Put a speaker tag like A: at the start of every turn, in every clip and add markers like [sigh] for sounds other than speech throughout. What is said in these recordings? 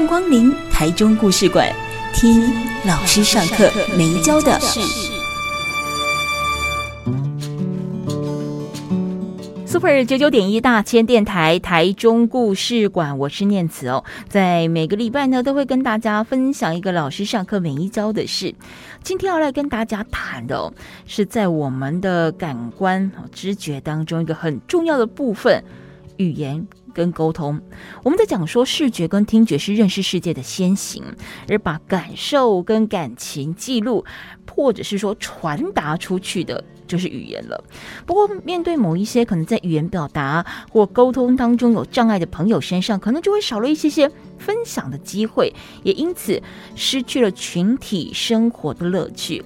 A: 迎光临台中故事馆，听老师上课没教的事。Super 九九点一大千电台台中故事馆，我是念慈哦。在每个礼拜呢，都会跟大家分享一个老师上课没教的事。今天要来跟大家谈的哦，是在我们的感官、知觉当中一个很重要的部分——语言。跟沟通，我们在讲说视觉跟听觉是认识世界的先行，而把感受跟感情记录，或者是说传达出去的，就是语言了。不过，面对某一些可能在语言表达或沟通当中有障碍的朋友身上，可能就会少了一些些分享的机会，也因此失去了群体生活的乐趣。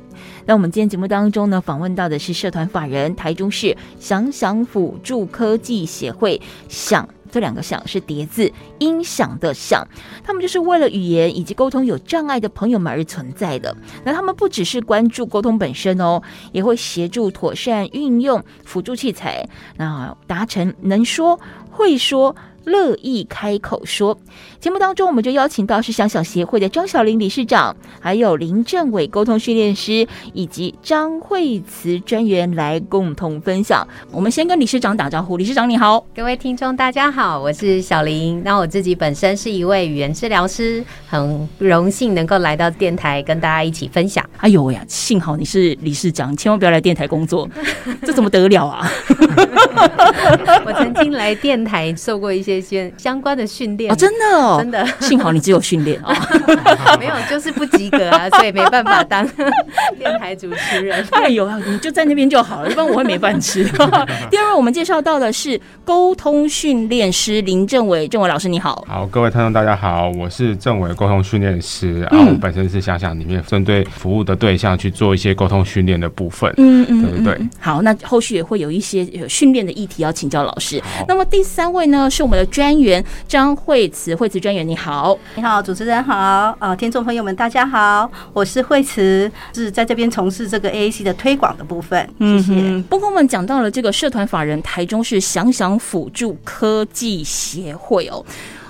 A: 那我们今天节目当中呢，访问到的是社团法人台中市想想辅助科技协会想。这两个“响”是叠字，音响的“响”，他们就是为了语言以及沟通有障碍的朋友们而存在的。那他们不只是关注沟通本身哦，也会协助妥善运用辅助器材，那达成能说会说。乐意开口说。节目当中，我们就邀请到是想想协会的张小玲理事长，还有林政伟沟通训练师，以及张惠慈专员来共同分享。我们先跟理事长打招呼，理事长你好，
B: 各位听众大家好，我是小林。那我自己本身是一位语言治疗师，很荣幸能够来到电台跟大家一起分享。
A: 哎呦呀，幸好你是理事长，千万不要来电台工作，[laughs] 这怎么得了啊？[laughs]
B: 我曾经来电台受过一些。些相关的训练
A: 哦，真的哦，
B: 真的，
A: 幸好你只有训练哦，[laughs]
B: 没有就是不及格啊，所以没办法当 [laughs] 电台主持人。
A: 哎呦，你就在那边就好了，一般我会没饭吃。[laughs] 第二位，我们介绍到的是沟通训练师林政伟，政伟老师你好。
C: 好，各位听众大家好，我是政伟沟通训练师，然后我本身是想想里面针对服务的对象去做一些沟通训练的部分，嗯嗯，对不对？
A: 好，那后续也会有一些训练的议题要请教老师。那么第三位呢，是我们的。专员张惠慈，惠慈专员你好，
D: 你好，主持人好，呃，听众朋友们大家好，我是惠慈，是在这边从事这个 AAC 的推广的部分，谢谢。
A: 不过我们讲到了这个社团法人台中市想想辅助科技协会哦。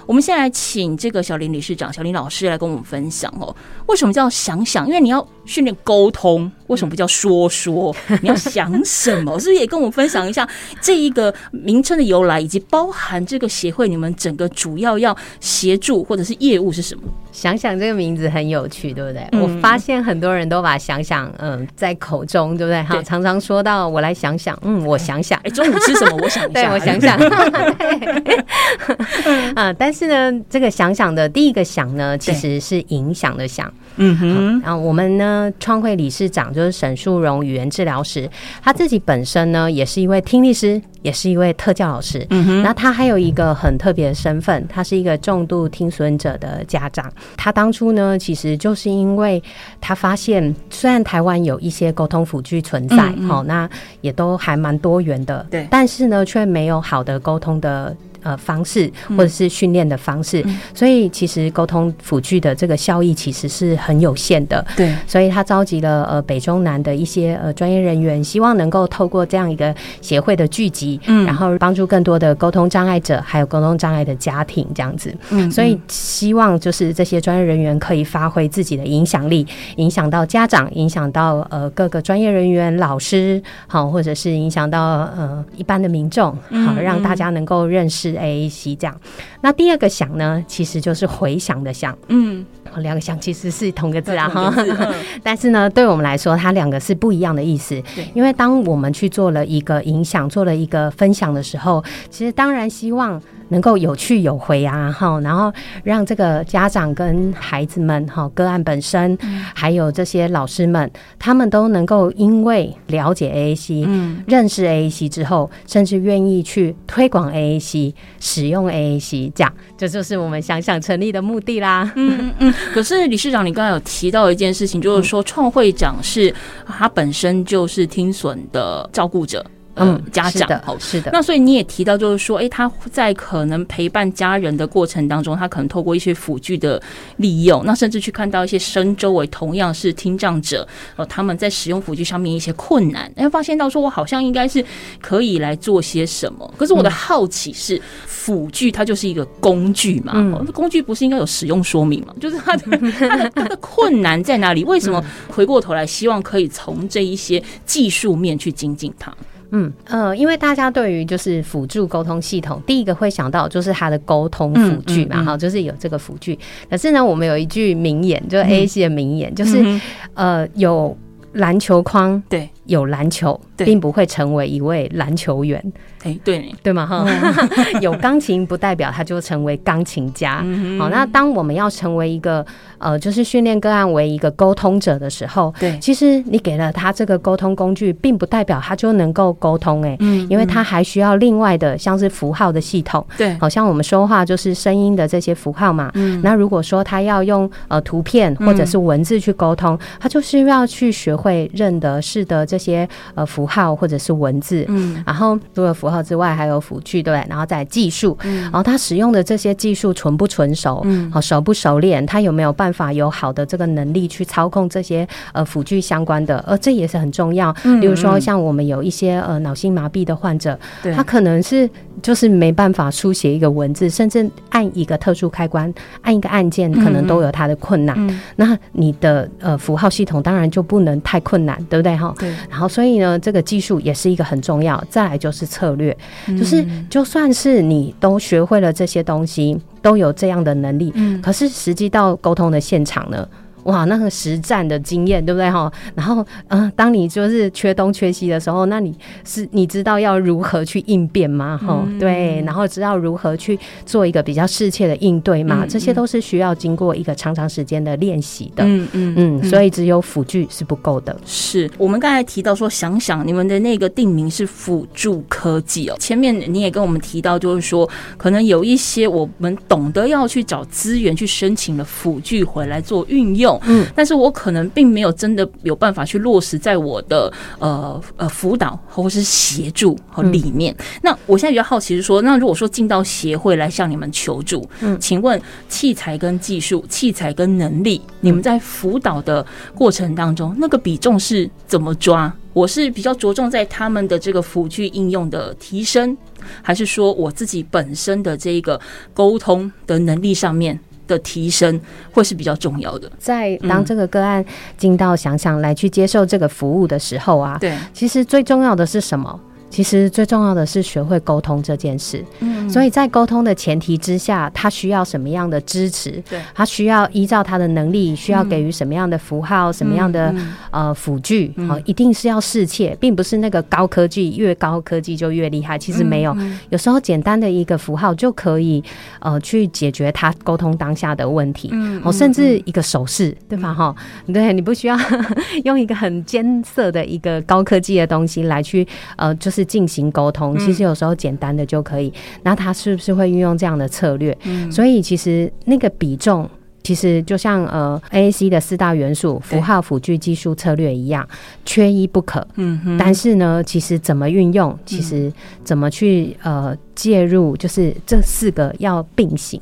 A: 我们先来请这个小林理事长、小林老师来跟我们分享哦，为什么叫想想？因为你要训练沟通，为什么不叫说说？你要想什么？是不是也跟我们分享一下这一个名称的由来，以及包含这个协会你们整个主要要协助或者是业务是什么？
B: 想想这个名字很有趣，对不对？我发现很多人都把想想嗯在口中，对不对？哈，常常说到我来想想，嗯，我想想，
A: 哎，中午吃什么？我想一下，
B: 对我想想，[laughs] 啊，[laughs] 但是呢，这个想想的第一个想呢，其实是影响的想，嗯哼。然后我们呢，创会理事长就是沈树荣语言治疗师，他自己本身呢也是一位听力师。也是一位特教老师，嗯哼，那他还有一个很特别的身份，他是一个重度听损者的家长。他当初呢，其实就是因为他发现，虽然台湾有一些沟通辅具存在，好，那也都还蛮多元的，
A: 对，
B: 但是呢，却没有好的沟通的。呃，方式或者是训练的方式，所以其实沟通辅具的这个效益其实是很有限的。
A: 对，
B: 所以他召集了呃北中南的一些呃专业人员，希望能够透过这样一个协会的聚集，嗯，然后帮助更多的沟通障碍者，还有沟通障碍的家庭这样子。嗯，所以希望就是这些专业人员可以发挥自己的影响力，影响到家长，影响到呃各个专业人员、老师，好，或者是影响到呃一般的民众，好，让大家能够认识。A C 这样，那第二个想呢，其实就是回想的想，嗯，两个想其实是同个字啊，哈，[laughs] 但是呢，对我们来说，它两个是不一样的意思。对，因为当我们去做了一个影响，做了一个分享的时候，其实当然希望能够有去有回啊，哈，然后让这个家长跟孩子们哈，个案本身，还有这些老师们，他们都能够因为了解 AAC，嗯，认识 AAC 之后，甚至愿意去推广 AAC，使用 AAC，这样，这就是我们想想成立的目的啦。
E: 嗯嗯嗯。可是理事长，你刚才有提到一件事情，就是说创会长是他本身就是听损的照顾者。嗯，家长
B: 好是的。
E: 那所以你也提到，就是说，哎，他在可能陪伴家人的过程当中，他可能透过一些辅具的利用，那甚至去看到一些身周围同样是听障者，呃，他们在使用辅具上面一些困难，哎，发现到说，我好像应该是可以来做些什么。可是我的好奇是，辅具它就是一个工具嘛，工具不是应该有使用说明吗？[laughs] 就是它的它的它的困难在哪里？为什么回过头来希望可以从这一些技术面去精进它？
B: 嗯。呃，因为大家对于就是辅助沟通系统，第一个会想到就是它的沟通辅具嘛，哈，就是有这个辅具。可是呢，我们有一句名言，就是 A C 的名言，就是呃，有篮球框，
E: 对，
B: 有篮球，并不会成为一位篮球员。
E: 哎，对。
B: 对嘛哈，[laughs] 有钢琴不代表他就成为钢琴家。好，那当我们要成为一个呃，就是训练个案为一个沟通者的时候，
E: 对，
B: 其实你给了他这个沟通工具，并不代表他就能够沟通哎，嗯，因为他还需要另外的像是符号的系统，
E: 对，
B: 好像我们说话就是声音的这些符号嘛，嗯，那如果说他要用呃图片或者是文字去沟通，他就是要去学会认得是的这些呃符号或者是文字，嗯，然后除了符号。之外还有辅具对，然后再技术，嗯然后他使用的这些技术纯不纯熟，好熟不熟练，他有没有办法有好的这个能力去操控这些呃辅具相关的，呃这也是很重要。嗯比如说像我们有一些呃脑性麻痹的患者，他可能是就是没办法书写一个文字，甚至按一个特殊开关，按一个按键，可能都有他的困难。那你的呃符号系统当然就不能太困难，对不对哈？
E: 对。
B: 然后所以呢，这个技术也是一个很重要。再来就是策略。就是，就算是你都学会了这些东西，都有这样的能力，嗯，可是实际到沟通的现场呢？哇，那个实战的经验，对不对哈？然后，嗯，当你就是缺东缺西的时候，那你是你知道要如何去应变吗？哈，对，然后知道如何去做一个比较适切的应对嘛？这些都是需要经过一个长长时间的练习的。嗯嗯嗯，所以只有辅具是不够的。
E: 是我们刚才提到说，想想你们的那个定名是辅助科技哦。前面你也跟我们提到，就是说可能有一些我们懂得要去找资源去申请了辅具回来做运用。嗯，但是我可能并没有真的有办法去落实在我的呃呃辅导或者是协助和里面。那我现在比较好奇是说，那如果说进到协会来向你们求助，嗯，请问器材跟技术、器材跟能力，你们在辅导的过程当中，那个比重是怎么抓？我是比较着重在他们的这个辅具应用的提升，还是说我自己本身的这个沟通的能力上面？的提升会是比较重要的。
B: 在当这个个案进到想想来去接受这个服务的时候啊，
E: 对，
B: 其实最重要的是什么？其实最重要的是学会沟通这件事。嗯，所以在沟通的前提之下，他需要什么样的支持？
E: 对，
B: 他需要依照他的能力，需要给予什么样的符号、什么样的呃辅具？好，一定是要适切，并不是那个高科技越高科技就越厉害。其实没有，有时候简单的一个符号就可以呃去解决他沟通当下的问题。嗯，哦，甚至一个手势，对吧？哈，对你不需要 [laughs] 用一个很艰涩的一个高科技的东西来去呃，就是。进行沟通，其实有时候简单的就可以。那他是不是会运用这样的策略？所以其实那个比重，其实就像呃 A A C 的四大元素——符号、辅具、技术、策略一样，缺一不可。嗯但是呢，其实怎么运用，其实怎么去呃介入，就是这四个要并行。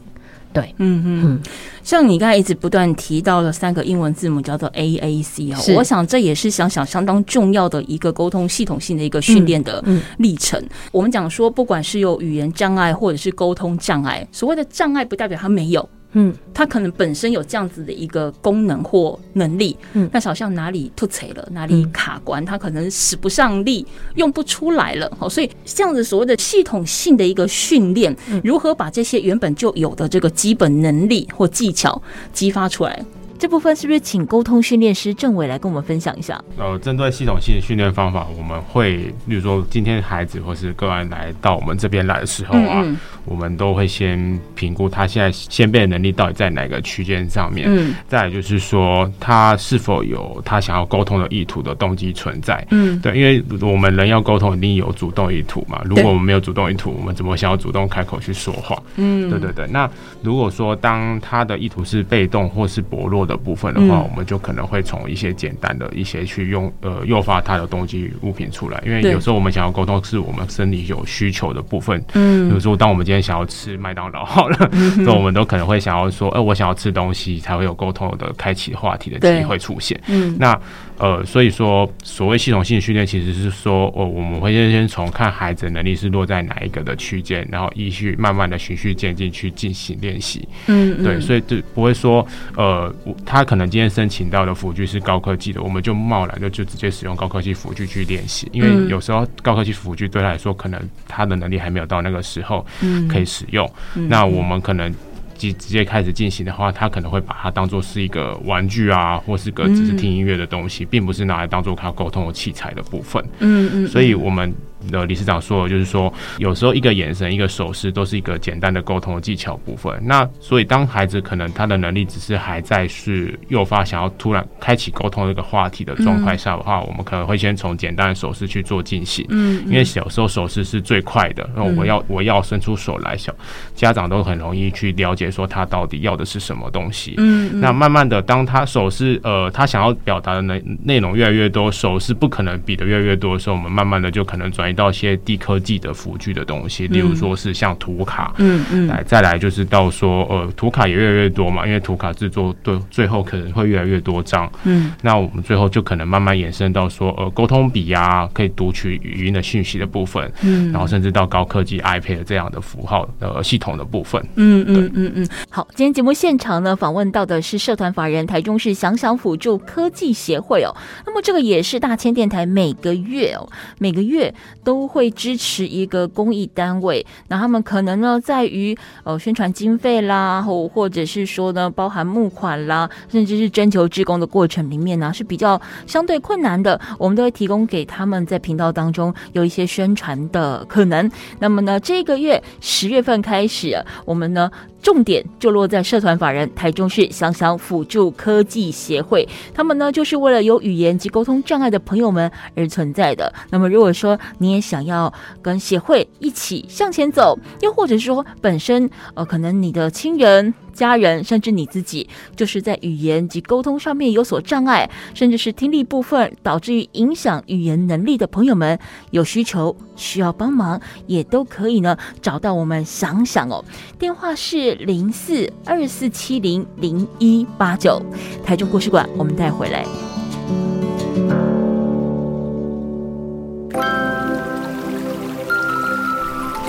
B: 对，嗯
E: 嗯嗯，像你刚才一直不断提到的三个英文字母叫做 A A C 哦，我想这也是想想相当重要的一个沟通系统性的一个训练的历程。我们讲说，不管是有语言障碍或者是沟通障碍，所谓的障碍不代表他没有。嗯，他可能本身有这样子的一个功能或能力，嗯，但是好像哪里突锤了，哪里卡关，他可能使不上力，用不出来了。好，所以这样子所谓的系统性的一个训练，如何把这些原本就有的这个基本能力或技巧激发出来？
A: 这部分是不是请沟通训练师郑伟来跟我们分享一下？
C: 呃，针对系统性训练方法，我们会，比如说今天孩子或是个案来到我们这边来的时候啊，我们都会先评估他现在先辈的能力到底在哪个区间上面，嗯，再就是说他是否有他想要沟通的意图的动机存在，嗯，对，因为我们人要沟通一定有主动意图嘛，如果我们没有主动意图，我们怎么想要主动开口去说话？嗯，对对对。那如果说当他的意图是被动或是薄弱的部分的话，我们就可能会从一些简单的一些去用呃诱发他的动机物品出来，因为有时候我们想要沟通是我们生理有需求的部分，嗯，比如说当我们今天想要吃麦当劳好了，[laughs] 那我们都可能会想要说，呃，我想要吃东西才会有沟通的开启话题的机会出现，嗯，那。呃，所以说，所谓系统性训练，其实是说，哦，我们会先先从看孩子能力是落在哪一个的区间，然后依序慢慢的循序渐进去进行练习。嗯，对，所以就不会说，呃，他可能今天申请到的辅具是高科技的，我们就贸然的就直接使用高科技辅具去练习，因为有时候高科技辅具对他来说，可能他的能力还没有到那个时候可以使用。那我们可能。直直接开始进行的话，他可能会把它当做是一个玩具啊，或是个只是听音乐的东西，并不是拿来当做他沟通的器材的部分。嗯嗯，所以我们。的理事长说，就是说，有时候一个眼神、一个手势，都是一个简单的沟通的技巧部分。那所以，当孩子可能他的能力只是还在是诱发想要突然开启沟通这个话题的状态下的话，我们可能会先从简单的手势去做进行。嗯，因为小时候手势是最快的。那我要我要伸出手来，小家长都很容易去了解说他到底要的是什么东西。嗯，那慢慢的，当他手势呃他想要表达的内内容越来越多，手势不可能比的越来越多的时候，我们慢慢的就可能转移。到一些低科技的辅具的东西，例如说是像图卡，嗯嗯，来再来就是到说呃图卡也越来越多嘛，因为图卡制作对最后可能会越来越多张，嗯，那我们最后就可能慢慢延伸到说呃沟通笔呀，可以读取语音的讯息的部分，嗯，然后甚至到高科技 iPad 这样的符号呃系统的部分，
A: 嗯嗯嗯嗯。好，今天节目现场呢访问到的是社团法人台中市想想辅助科技协会哦，那么这个也是大千电台每个月哦每个月。都会支持一个公益单位，那他们可能呢，在于呃宣传经费啦，或或者是说呢，包含募款啦，甚至是征求职工的过程里面呢，是比较相对困难的。我们都会提供给他们在频道当中有一些宣传的可能。那么呢，这个月十月份开始，我们呢。重点就落在社团法人台中市想想辅助科技协会，他们呢就是为了有语言及沟通障碍的朋友们而存在的。那么如果说你也想要跟协会一起向前走，又或者说本身呃可能你的亲人。家人甚至你自己，就是在语言及沟通上面有所障碍，甚至是听力部分导致于影响语言能力的朋友们，有需求需要帮忙，也都可以呢找到我们想想哦。电话是零四二四七零零一八九，台中故事馆，我们带回来。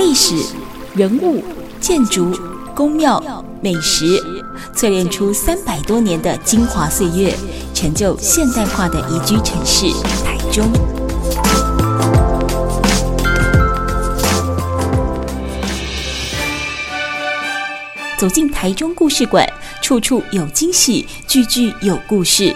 A: 历史人物建筑。宫庙、美食，淬炼出三百多年的精华岁月，成就现代化的宜居城市台中。走进台中故事馆，处处有惊喜，句句有故事。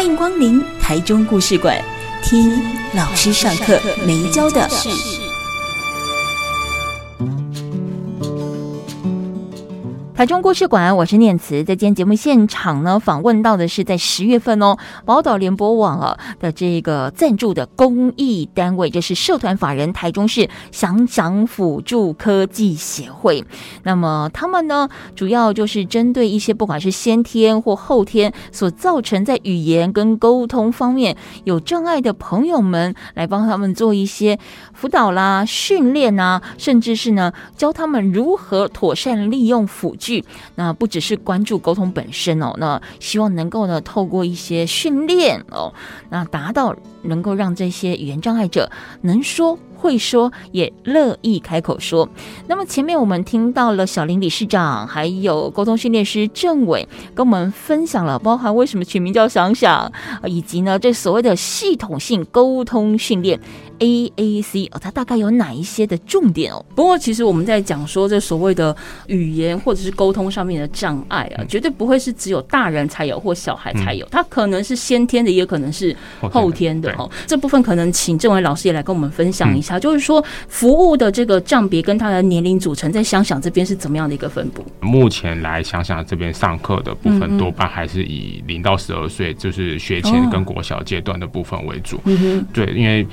A: 欢迎光临台中故事馆。听老师上课没教的。台中故事馆，我是念慈，在今天节目现场呢，访问到的是在十月份哦，宝岛联播网啊的这个赞助的公益单位，就是社团法人台中市想想辅助科技协会。那么他们呢，主要就是针对一些不管是先天或后天所造成在语言跟沟通方面有障碍的朋友们，来帮他们做一些辅导啦、训练啊，甚至是呢教他们如何妥善利用辅助。那不只是关注沟通本身哦，那希望能够呢透过一些训练哦，那达到能够让这些语言障碍者能说会说，也乐意开口说。那么前面我们听到了小林理事长，还有沟通训练师郑伟跟我们分享了，包含为什么取名叫想想，以及呢这所谓的系统性沟通训练。AAC 哦，它大概有哪一些的重点哦？
E: 不过其实我们在讲说这所谓的语言或者是沟通上面的障碍啊，绝对不会是只有大人才有或小孩才有，它可能是先天的，也可能是后天的哦。这部分可能请郑伟老师也来跟我们分享一下，就是说服务的这个账别跟他的年龄组成，在想想这边是怎么样的一个分布？
C: 目前来想想这边上课的部分，多半还是以零到十二岁，就是学前跟国小阶段的部分为主。对，因为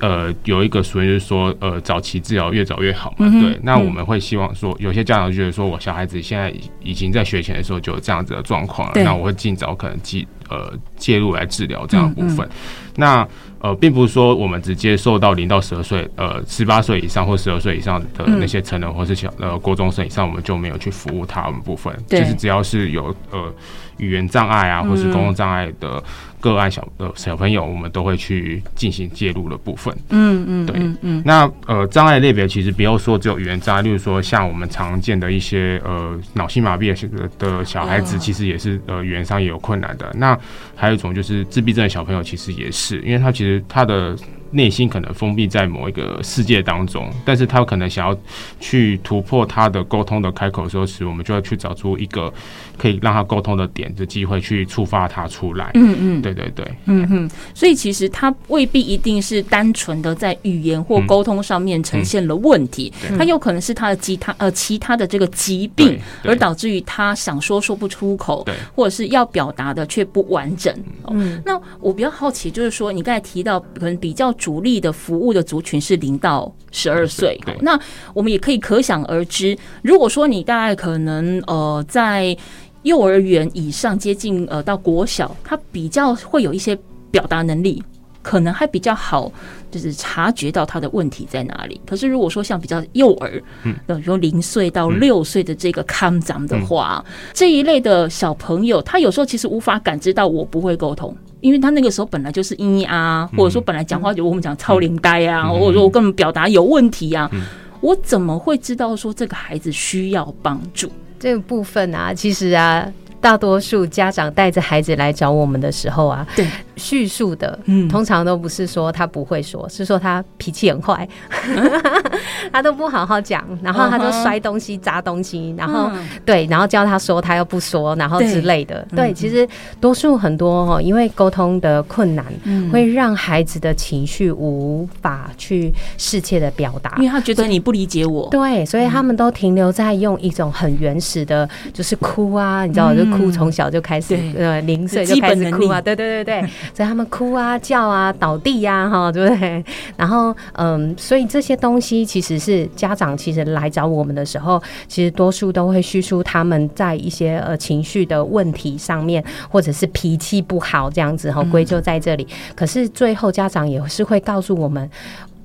C: 呃有一个属于是说呃早期治疗越早越好嘛。对，那我们会希望说，有些家长觉得说我小孩子现在已经在学前的时候就有这样子的状况了，那我会尽早可能介呃介入来治疗这样的部分。那呃，并不是说我们只接受到零到十二岁，呃，十八岁以上或十二岁以上的那些成人或是小呃高中生以上，我们就没有去服务他们部分。就是只要是有呃语言障碍啊，或是公共障碍的个案小的小朋友，我们都会去进行介入的部分。嗯嗯，对，嗯。那呃障碍类别其实不要说只有语言障碍，例如说像我们常见的一些呃脑性麻痹的的小孩子，其实也是呃语言上也有困难的。那还有一种就是自闭症的小朋友，其实也是，因为他其实。他的内心可能封闭在某一个世界当中，但是他可能想要去突破他的沟通的开口的时候，时我们就要去找出一个可以让他沟通的点的机会，去触发他出来。嗯嗯，对对对，
E: 嗯嗯。所以其实他未必一定是单纯的在语言或沟通上面呈现了问题，他有可能是他的其他呃其他的这个疾病，而导致于他想说说不出口，或者是要表达的却不完整。嗯，那我比较好奇，就是说你刚才提到可能比较。主力的服务的族群是零到十二岁，那我们也可以可想而知，如果说你大概可能呃在幼儿园以上接近呃到国小，他比较会有一些表达能力，可能还比较好，就是察觉到他的问题在哪里。可是如果说像比较幼儿，嗯，比如说零岁到六岁的这个康长的话，这一类的小朋友，他有时候其实无法感知到我不会沟通。因为他那个时候本来就是咿咿啊，或者说本来讲话就我们讲超龄呆啊，或者说我根本表达有问题啊，我怎么会知道说这个孩子需要帮助？
B: 这个部分啊，其实啊。大多数家长带着孩子来找我们的时候啊，
E: 对
B: 叙述的，嗯，通常都不是说他不会说，是说他脾气很坏，[laughs] 他都不好好讲，然后他就摔东西、砸东西，然后对，然后教他说，他又不说，然后之类的。对，其实多数很多哈，因为沟通的困难，会让孩子的情绪无法去适切的表达，
E: 因为他觉得你不理解我。
B: 对，所以他们都停留在用一种很原始的，就是哭啊，你知道就。哭从小就开始，呃，零岁就开始哭啊，对对对对，所以他们哭啊、叫啊、倒地呀，哈，对不对？然后，嗯，所以这些东西其实是家长其实来找我们的时候，其实多数都会叙述他们在一些呃情绪的问题上面，或者是脾气不好这样子，哈，归咎在这里。可是最后家长也是会告诉我们。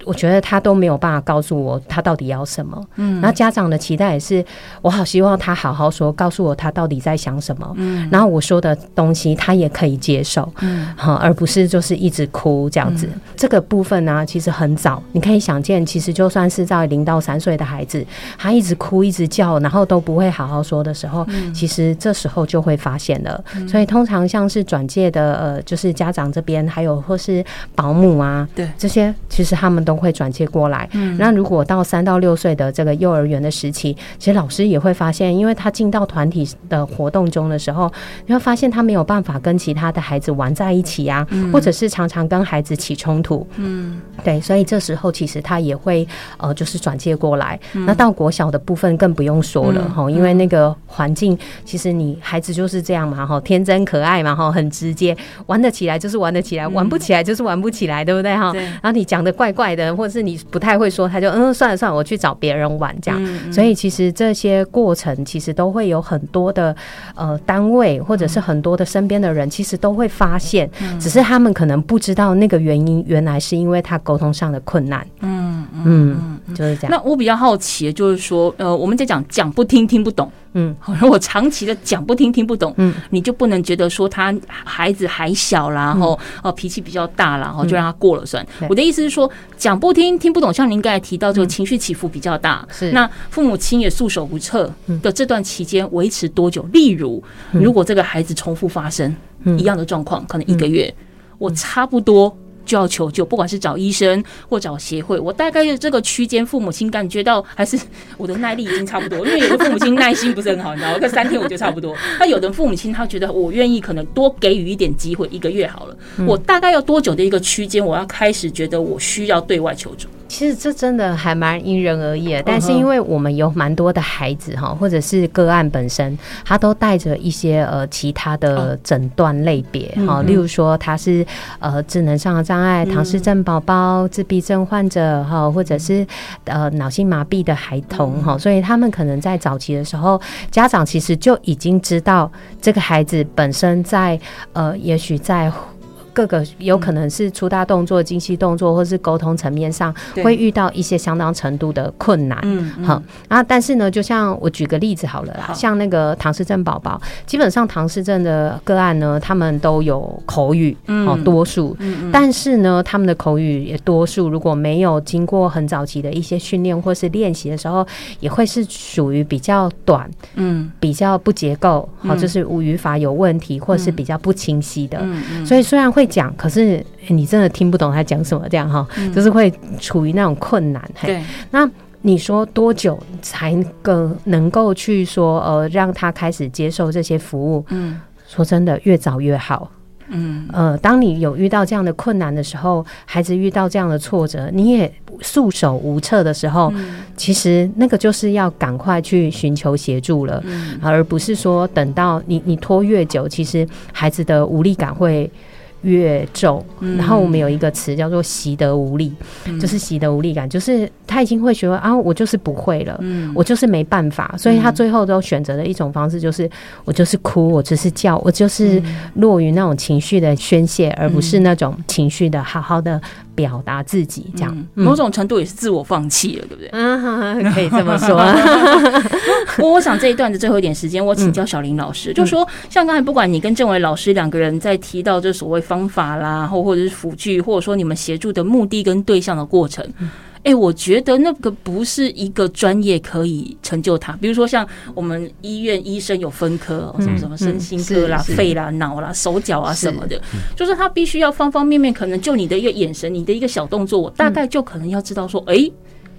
B: 我觉得他都没有办法告诉我他到底要什么，嗯，然后家长的期待也是，我好希望他好好说，告诉我他到底在想什么，嗯，然后我说的东西他也可以接受，嗯，好，而不是就是一直哭这样子。这个部分呢，其实很早，你可以想见，其实就算是在零到三岁的孩子，他一直哭一直叫，然后都不会好好说的时候，其实这时候就会发现了。所以通常像是转介的呃，就是家长这边，还有或是保姆啊，
E: 对。
B: 这些，其实他们都。会转接过来。那如果到三到六岁的这个幼儿园的时期，其实老师也会发现，因为他进到团体的活动中的时候，你会发现他没有办法跟其他的孩子玩在一起啊，或者是常常跟孩子起冲突。嗯，对，所以这时候其实他也会呃，就是转接过来。那到国小的部分更不用说了哈，因为那个环境其实你孩子就是这样嘛哈，天真可爱嘛哈，很直接，玩得起来就是玩得起来，玩不起来就是玩不起来，对不对哈？然后你讲的怪怪的。或者是你不太会说，他就嗯算了算了，我去找别人玩这样。所以其实这些过程其实都会有很多的呃单位，或者是很多的身边的人，其实都会发现，只是他们可能不知道那个原因，原来是因为他沟通上的困难。嗯嗯，就是这样。
E: 那我比较好奇，就是说呃，我们在讲讲不听听不懂。嗯，好，我长期的讲不听听不懂，嗯，你就不能觉得说他孩子还小，然后哦脾气比较大，然后就让他过了算。我的意思是说，讲不听听不懂，像您刚才提到，这个情绪起伏比较大，
B: 是。
E: 那父母亲也束手无策的这段期间维持多久？例如，如果这个孩子重复发生一样的状况，可能一个月，我差不多就要求救，不管是找医生或找协会。我大概这个区间，父母亲感觉到还是我的耐力已经差不多，因为有的父母亲耐心不是很好，你知道吗？三天我就差不多。那有的父母亲他觉得我愿意可能多给予一点机会，一个月好了。我大概要多久的一个区间，我要开始觉得我需要对外求助？
B: 其实这真的还蛮因人而异的，但是因为我们有蛮多的孩子哈，或者是个案本身，他都带着一些呃其他的诊断类别哈，例如说他是呃智能上的障碍、唐氏症宝宝、自闭症患者哈，或者是呃脑性麻痹的孩童哈，所以他们可能在早期的时候，家长其实就已经知道这个孩子本身在呃，也许在。各个有可能是粗大动作、精细动作，或是沟通层面上会遇到一些相当程度的困难。嗯，好啊，但是呢，就像我举个例子好了啦，像那个唐氏症宝宝，基本上唐氏症的个案呢，他们都有口语，哦，多数，但是呢，他们的口语也多数，如果没有经过很早期的一些训练或是练习的时候，也会是属于比较短，嗯，比较不结构，好，就是语法有问题，或是比较不清晰的。嗯嗯，所以虽然会。讲，可是你真的听不懂他讲什么，这样哈，就是会处于那种困难。
E: 对，
B: 那你说多久才够能够去说呃，让他开始接受这些服务？嗯，说真的，越早越好。嗯，呃，当你有遇到这样的困难的时候，孩子遇到这样的挫折，你也束手无策的时候，其实那个就是要赶快去寻求协助了，而不是说等到你你拖越久，其实孩子的无力感会。越重，然后我们有一个词叫做习得无力，就是习得无力感，就是他已经会学会啊，我就是不会了，我就是没办法，所以他最后都选择的一种方式就是我就是哭，我只是叫，我就是落于那种情绪的宣泄，而不是那种情绪的好好的。表达自己，这样
E: 某种程度也是自我放弃了，对不对？
B: 嗯，[laughs] 可以这么说。
E: 我 [laughs] 我想这一段的最后一点时间，我请教小林老师，就说像刚才不管你跟郑伟老师两个人在提到这所谓方法啦，或或者是辅具，或者说你们协助的目的跟对象的过程。哎，我觉得那个不是一个专业可以成就他。比如说，像我们医院医生有分科，什么什么身心科啦、肺啦、脑啦、手脚啊什么的，就是他必须要方方面面，可能就你的一个眼神、你的一个小动作，我大概就可能要知道说，哎。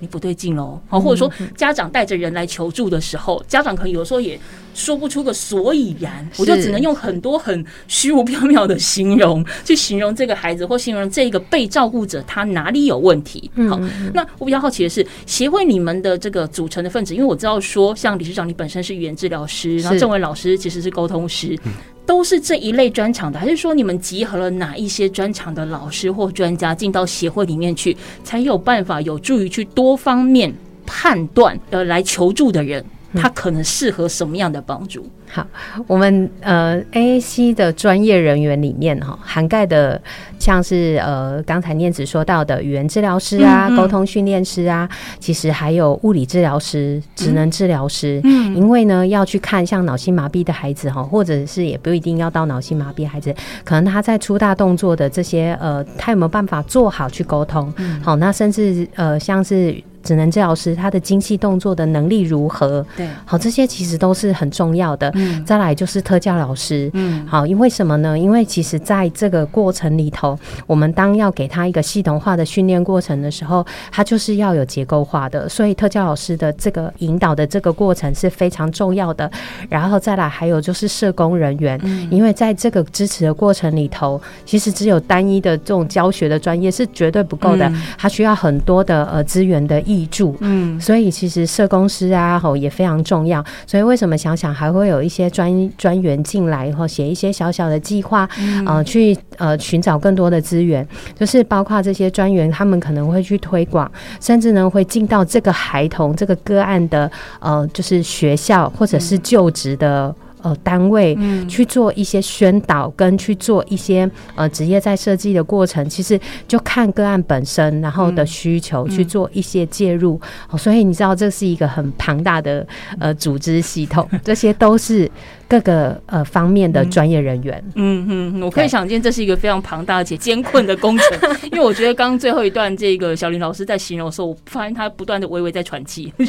E: 你不对劲喽，好，或者说家长带着人来求助的时候，家长可能有时候也说不出个所以然，我就只能用很多很虚无缥缈的形容 [laughs] 去形容这个孩子，或形容这个被照顾者他哪里有问题。好，那我比较好奇的是，协会你们的这个组成的分子，因为我知道说，像理事长你本身是语言治疗师，然后郑伟老师其实是沟通师。都是这一类专场的，还是说你们集合了哪一些专场的老师或专家进到协会里面去，才有办法有助于去多方面判断呃来求助的人，他可能适合什么样的帮助？
B: 好，我们呃 AAC 的专业人员里面哈，涵盖的像是呃刚才念子说到的语言治疗师啊、沟通训练师啊，其实还有物理治疗师、职能治疗师。嗯，因为呢要去看像脑性麻痹的孩子哈，或者是也不一定要到脑性麻痹孩子，可能他在粗大动作的这些呃，他有没有办法做好去沟通？好，那甚至呃像是。只能治疗师他的精细动作的能力如何？
E: 对，
B: 好，这些其实都是很重要的。嗯，再来就是特教老师。嗯，好，因为什么呢？因为其实在这个过程里头，我们当要给他一个系统化的训练过程的时候，他就是要有结构化的。所以特教老师的这个引导的这个过程是非常重要的。然后再来还有就是社工人员，因为在这个支持的过程里头，其实只有单一的这种教学的专业是绝对不够的，他需要很多的呃资源的益。助，嗯，所以其实社工师啊，吼也非常重要。所以为什么想想还会有一些专专员进来，后写一些小小的计划，呃，去呃寻找更多的资源，就是包括这些专员，他们可能会去推广，甚至呢会进到这个孩童这个个案的呃，就是学校或者是就职的。呃，单位去做一些宣导，跟去做一些呃职业在设计的过程，其实就看个案本身，然后的需求去做一些介入。所以你知道，这是一个很庞大的呃组织系统，[laughs] 这些都是各个呃方面的专业人员。
E: 嗯嗯，我可以想见这是一个非常庞大而且艰困的工程，[laughs] 因为我觉得刚刚最后一段这个小林老师在形容的时候，我发现他不断的微微在喘气，[laughs] 真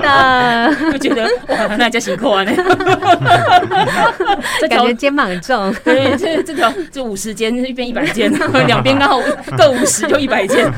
E: 的，就觉得哇，那叫辛苦啊！[laughs]
B: 这感觉肩膀很重，
E: 对，这这条这五十肩一边一百肩，两边刚好各五十就一百肩。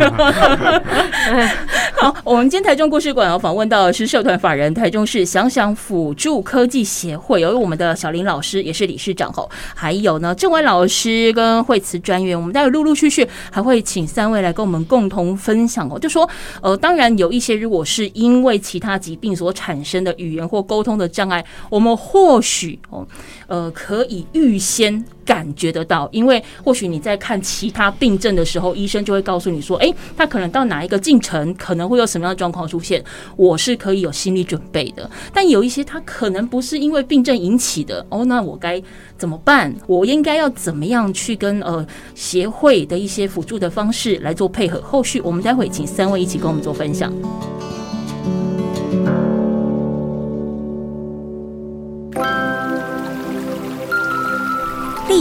E: 好，我们今天台中故事馆要访问到的是社团法人台中市想想辅助科技协会，由于我们的小林老师也是理事长吼，还有呢郑伟老师跟惠慈专员，我们待会陆陆续续还会请三位来跟我们共同分享哦。就说呃，当然有一些如果是因为其他疾病所产生的语言或沟通的障碍，我们或许哦呃可以预先。感觉得到，因为或许你在看其他病症的时候，医生就会告诉你说：“哎，他可能到哪一个进程，可能会有什么样的状况出现。”我是可以有心理准备的。但有一些他可能不是因为病症引起的哦，那我该怎么办？我应该要怎么样去跟呃协会的一些辅助的方式来做配合？后续我们待会请三位一起跟我们做分享。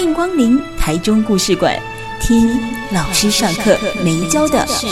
E: 欢迎光临台中故事馆，听老师上课没教的事。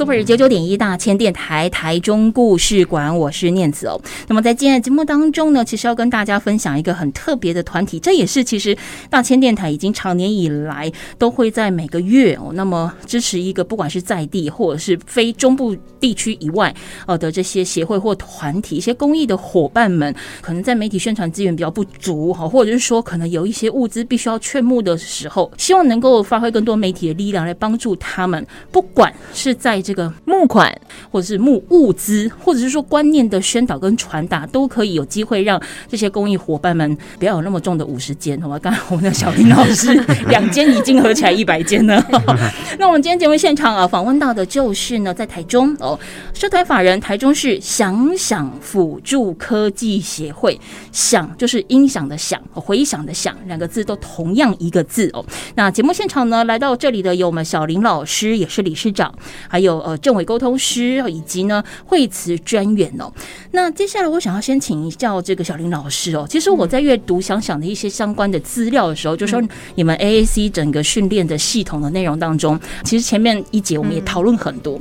E: Super 九九点一大千电台台中故事馆，我是念子哦。那么在今天的节目当中呢，其实要跟大家分享一个很特别的团体，这也是其实大千电台已经长年以来都会在每个月哦，那么支持一个不管是在地或者是非中部地区以外呃的这些协会或团体，一些公益的伙伴们，可能在媒体宣传资源比较不足哈，或者是说可能有一些物资必须要劝募的时候，希望能够发挥更多媒体的力量来帮助他们，不管是在这个募款，或者是募物资，或者是说观念的宣导跟传达，都可以有机会让这些公益伙伴们不要有那么重的五十间，好吧？刚才我们的小林老师两间已经合起来一百间了。[laughs] 那我们今天节目现场啊，访问到的就是呢，在台中哦，社团法人台中市想想辅助科技协会，想就是音响的响，回响的响，两个字都同样一个字哦。那节目现场呢，来到这里的有我们小林老师，也是理事长，还有。呃，政委沟通师以及呢惠慈专员哦。那接下来我想要先请教这个小林老师哦。其实我在阅读想想的一些相关的资料的时候，就说你们 AAC 整个训练的系统的内容当中，其实前面一节我们也讨论很多。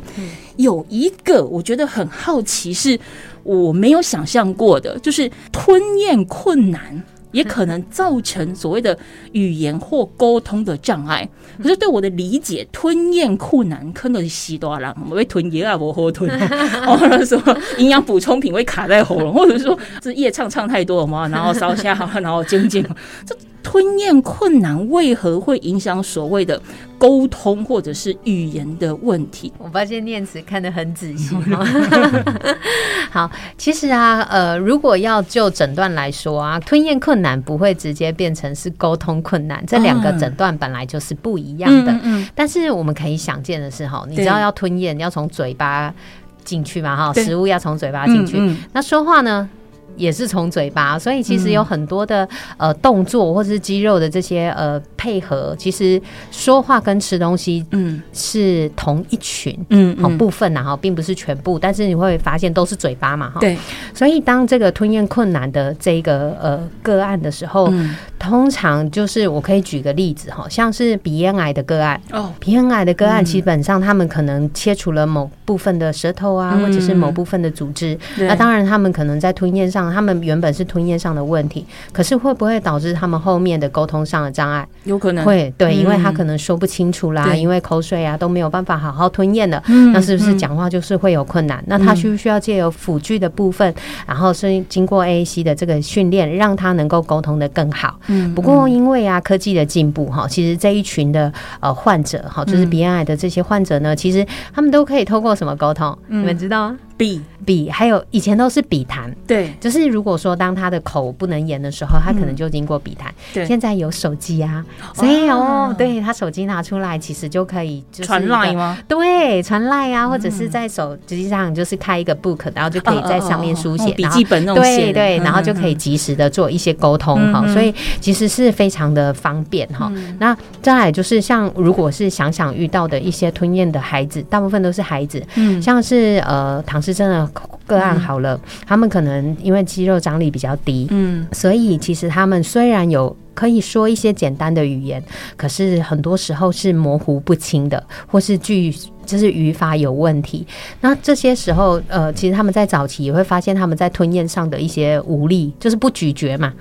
E: 有一个我觉得很好奇，是我没有想象过的，就是吞咽困难。也可能造成所谓的语言或沟通的障碍。可是对我的理解，吞咽困难可能是西多啦，我会吞咽啊，我喝吞，[laughs] 或者说营养补充品会卡在喉咙，或者说是夜唱唱太多了嘛，然后烧瞎，然后静静这。吞咽困难为何会影响所谓的沟通或者是语言的问题？
B: 我发现念词看得很仔细。[laughs] 好，其实啊，呃，如果要就诊断来说啊，吞咽困难不会直接变成是沟通困难，这两个诊断本来就是不一样的。嗯，但是我们可以想见的是，哈，你知道要吞咽要从嘴巴进去嘛？哈，食物要从嘴巴进去，那说话呢？也是从嘴巴，所以其实有很多的呃动作或者是肌肉的这些呃配合，其实说话跟吃东西嗯。是同一群嗯好部分然后并不是全部，但是你会发现都是嘴巴嘛哈。
E: 对，
B: 所以当这个吞咽困难的这个呃个案的时候，通常就是我可以举个例子哈，像是鼻咽癌的个案。哦，鼻咽癌的个案基本上他们可能切除了某部分的舌头啊，或者是某部分的组织，那当然他们可能在吞咽上。他们原本是吞咽上的问题，可是会不会导致他们后面的沟通上的障碍？
E: 有可能
B: 会对，因为他可能说不清楚啦，因为口水啊都没有办法好好吞咽的，那是不是讲话就是会有困难？那他需不需要借由辅具的部分，然后是经过 AAC 的这个训练，让他能够沟通的更好？嗯，不过因为啊科技的进步哈，其实这一群的呃患者哈，就是鼻咽癌的这些患者呢，其实他们都可以透过什么沟通？你们知道吗？
E: 笔。
B: 笔，还有以前都是笔谈，
E: 对，
B: 就是如果说当他的口不能言的时候，他可能就经过笔谈。
E: 对，
B: 现在有手机啊，所以哦，对他手机拿出来，其实就可以
E: 传赖吗？
B: 对，传赖啊，或者是在手机上就是开一个 book，然后就可以在上面书写
E: 笔记本那种
B: 对对，然后就可以及时的做一些沟通哈，所以其实是非常的方便哈。那再来就是像如果是想想遇到的一些吞咽的孩子，大部分都是孩子，嗯，像是呃唐氏症的个案好了，他们可能因为肌肉张力比较低，嗯，所以其实他们虽然有可以说一些简单的语言，可是很多时候是模糊不清的，或是句就是语法有问题。那这些时候，呃，其实他们在早期也会发现他们在吞咽上的一些无力，就是不咀嚼嘛。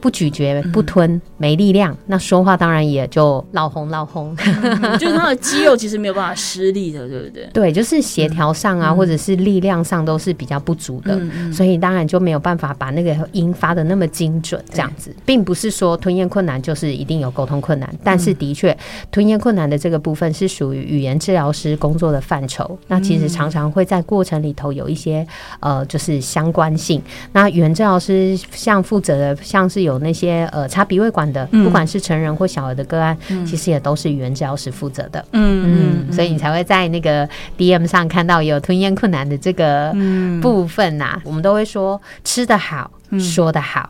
B: 不咀嚼、不吞、没力量，那说话当然也就老红老红，[laughs]
E: 就是他的肌肉其实没有办法施力的，对不对？
B: 对，就是协调上啊，或者是力量上都是比较不足的，所以当然就没有办法把那个音发的那么精准。这样子，并不是说吞咽困难就是一定有沟通困难，但是的确，吞咽困难的这个部分是属于语言治疗师工作的范畴。那其实常常会在过程里头有一些呃，就是相关性。那语言治疗师像负责的，像是有。有那些呃插鼻胃管的，不管是成人或小儿的个案，其实也都是语言治疗师负责的。嗯嗯，所以你才会在那个 DM 上看到有吞咽困难的这个部分呐。我们都会说吃得好，说得好，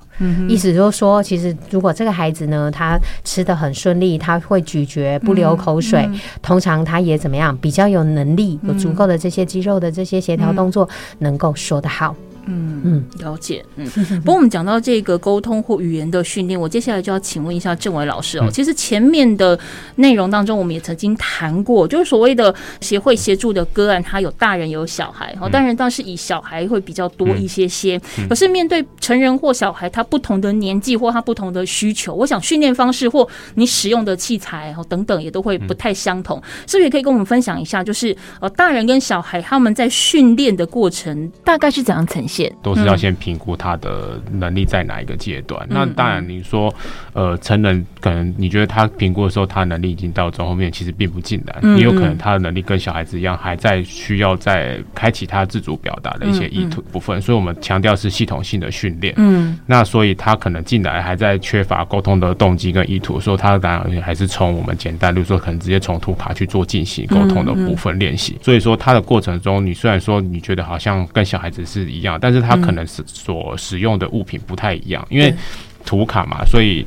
B: 意思就是说，其实如果这个孩子呢，他吃的很顺利，他会咀嚼不流口水，通常他也怎么样，比较有能力，有足够的这些肌肉的这些协调动作，能够说得好。
E: 嗯嗯，了解。嗯，[laughs] 不过我们讲到这个沟通或语言的训练，我接下来就要请问一下郑伟老师哦。其实前面的内容当中，我们也曾经谈过，就是所谓的协会协助的个案，他有大人有小孩，哦，当然倒是以小孩会比较多一些些。可是面对成人或小孩，他不同的年纪或他不同的需求，我想训练方式或你使用的器材哦等等，也都会不太相同。是不是也可以跟我们分享一下，就是呃，大人跟小孩他们在训练的过程大概是怎样呈现？
C: 都是要先评估他的能力在哪一个阶段。那当然，你说，呃，成人可能你觉得他评估的时候，他能力已经到中后面，其实并不尽然，也有可能他的能力跟小孩子一样，还在需要在开启他自主表达的一些意图部分。所以我们强调是系统性的训练。嗯，那所以他可能进来还在缺乏沟通的动机跟意图，所以他当然还是从我们简单，比如说可能直接从图卡去做进行沟通的部分练习。所以说他的过程中，你虽然说你觉得好像跟小孩子是一样，但是他可能是所使用的物品不太一样，因为图卡嘛，所以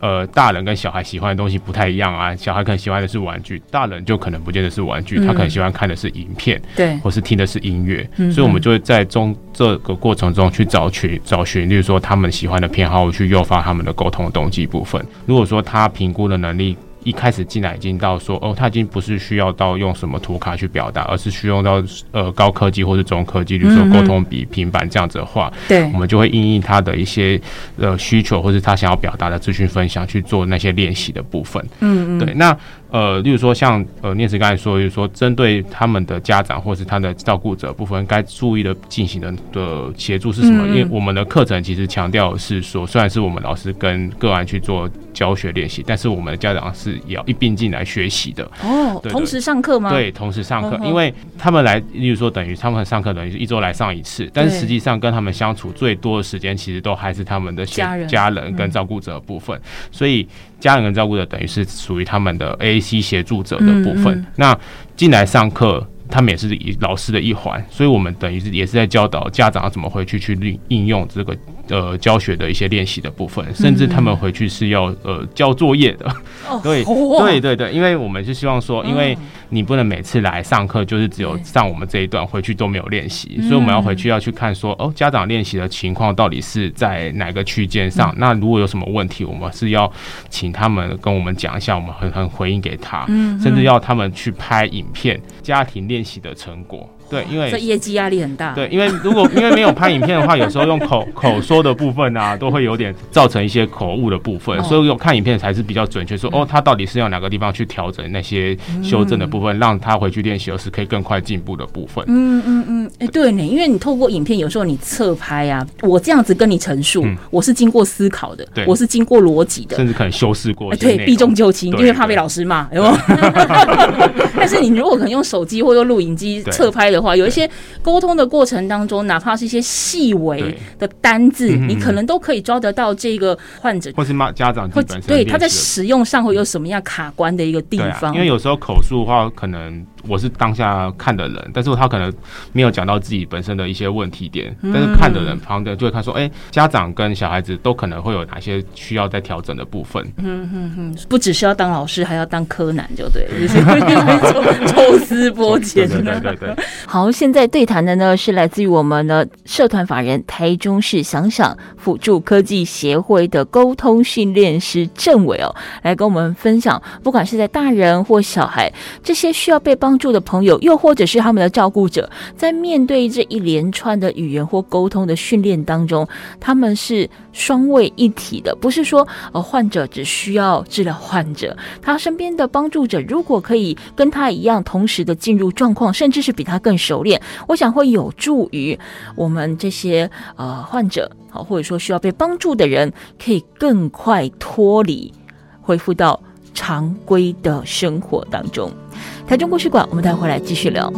C: 呃，大人跟小孩喜欢的东西不太一样啊。小孩可能喜欢的是玩具，大人就可能不见得是玩具，他可能喜欢看的是影片，
E: 对，
C: 或是听的是音乐。所以，我们就会在中这个过程中去找寻找寻，例如说他们喜欢的偏好，去诱发他们的沟通动机部分。如果说他评估的能力。一开始进来已经到说哦，他已经不是需要到用什么图卡去表达，而是需要到呃高科技或者中科技，比如说沟通笔、平板这样子的话，
E: 对，
C: 我们就会应应他的一些呃需求，或者他想要表达的资讯分享去做那些练习的部分。嗯嗯，对，那。呃，例如说像呃，念慈刚才说，就是说针对他们的家长或是他的照顾者部分，该注意的进行的的协助是什么？因为我们的课程其实强调是说，虽然是我们老师跟个案去做教学练习，但是我们的家长是也要一并进来学习的。
E: 哦，同时上课吗？
C: 对，同时上课，因为他们来，例如说等于他们上课等于是一周来上一次，但是实际上跟他们相处最多的时间，其实都还是他们的
E: 家人、
C: 家人跟照顾者部分，所以。家人跟照顾者等于是属于他们的 AAC 协助者的部分。那进来上课，他们也是以老师的一环，所以我们等于是也是在教导家长怎么回去去应应用这个。呃，教学的一些练习的部分，甚至他们回去是要呃交作业的。[laughs] 对对对对，因为我们是希望说，因为你不能每次来上课就是只有上我们这一段，回去都没有练习，所以我们要回去要去看说，哦，家长练习的情况到底是在哪个区间上？那如果有什么问题，我们是要请他们跟我们讲一下，我们很很回应给他，甚至要他们去拍影片，家庭练习的成果。对，因为
E: 这业绩压力很大。
C: 对，因为如果因为没有拍影片的话，有时候用口口说的部分啊，都会有点造成一些口误的部分，所以有看影片才是比较准确。说哦，他到底是要哪个地方去调整那些修正的部分，让他回去练习，而是可以更快进步的部分。
E: 嗯嗯嗯，哎，对呢，因为你透过影片，有时候你侧拍啊，我这样子跟你陈述，我是经过思考的，我是经过逻辑的，
C: 甚至可能修饰过。
E: 对，避重就轻，因为怕被老师骂，有 [laughs] 但是你如果可能用手机或者录影机侧拍的。的话，有一些沟通的过程当中，哪怕是一些细微的单字，你可能都可以抓得到这个患者。
C: 或是妈家长或
E: 对他在使用上会有什么样卡关的一个地方。
C: 因为有时候口述的话，可能我是当下看的人，但是他可能没有讲到自己本身的一些问题点，但是看的人旁的就会看说，哎，家长跟小孩子都可能会有哪些需要再调整的部分。嗯
E: 嗯嗯，不只是要当老师，还要当柯南，就对，抽丝剥茧。
C: 对对对。
A: 好，现在对谈的呢是来自于我们的社团法人台中市想想辅助科技协会的沟通训练师郑伟哦，来跟我们分享，不管是在大人或小孩这些需要被帮助的朋友，又或者是他们的照顾者，在面对这一连串的语言或沟通的训练当中，他们是双位一体的，不是说呃患者只需要治疗患者，他身边的帮助者如果可以跟他一样同时的进入状况，甚至是比他更熟练，我想会有助于我们这些呃患者，好或者说需要被帮助的人，可以更快脱离，恢复到常规的生活当中。台中故事馆，我们待会儿来继续聊。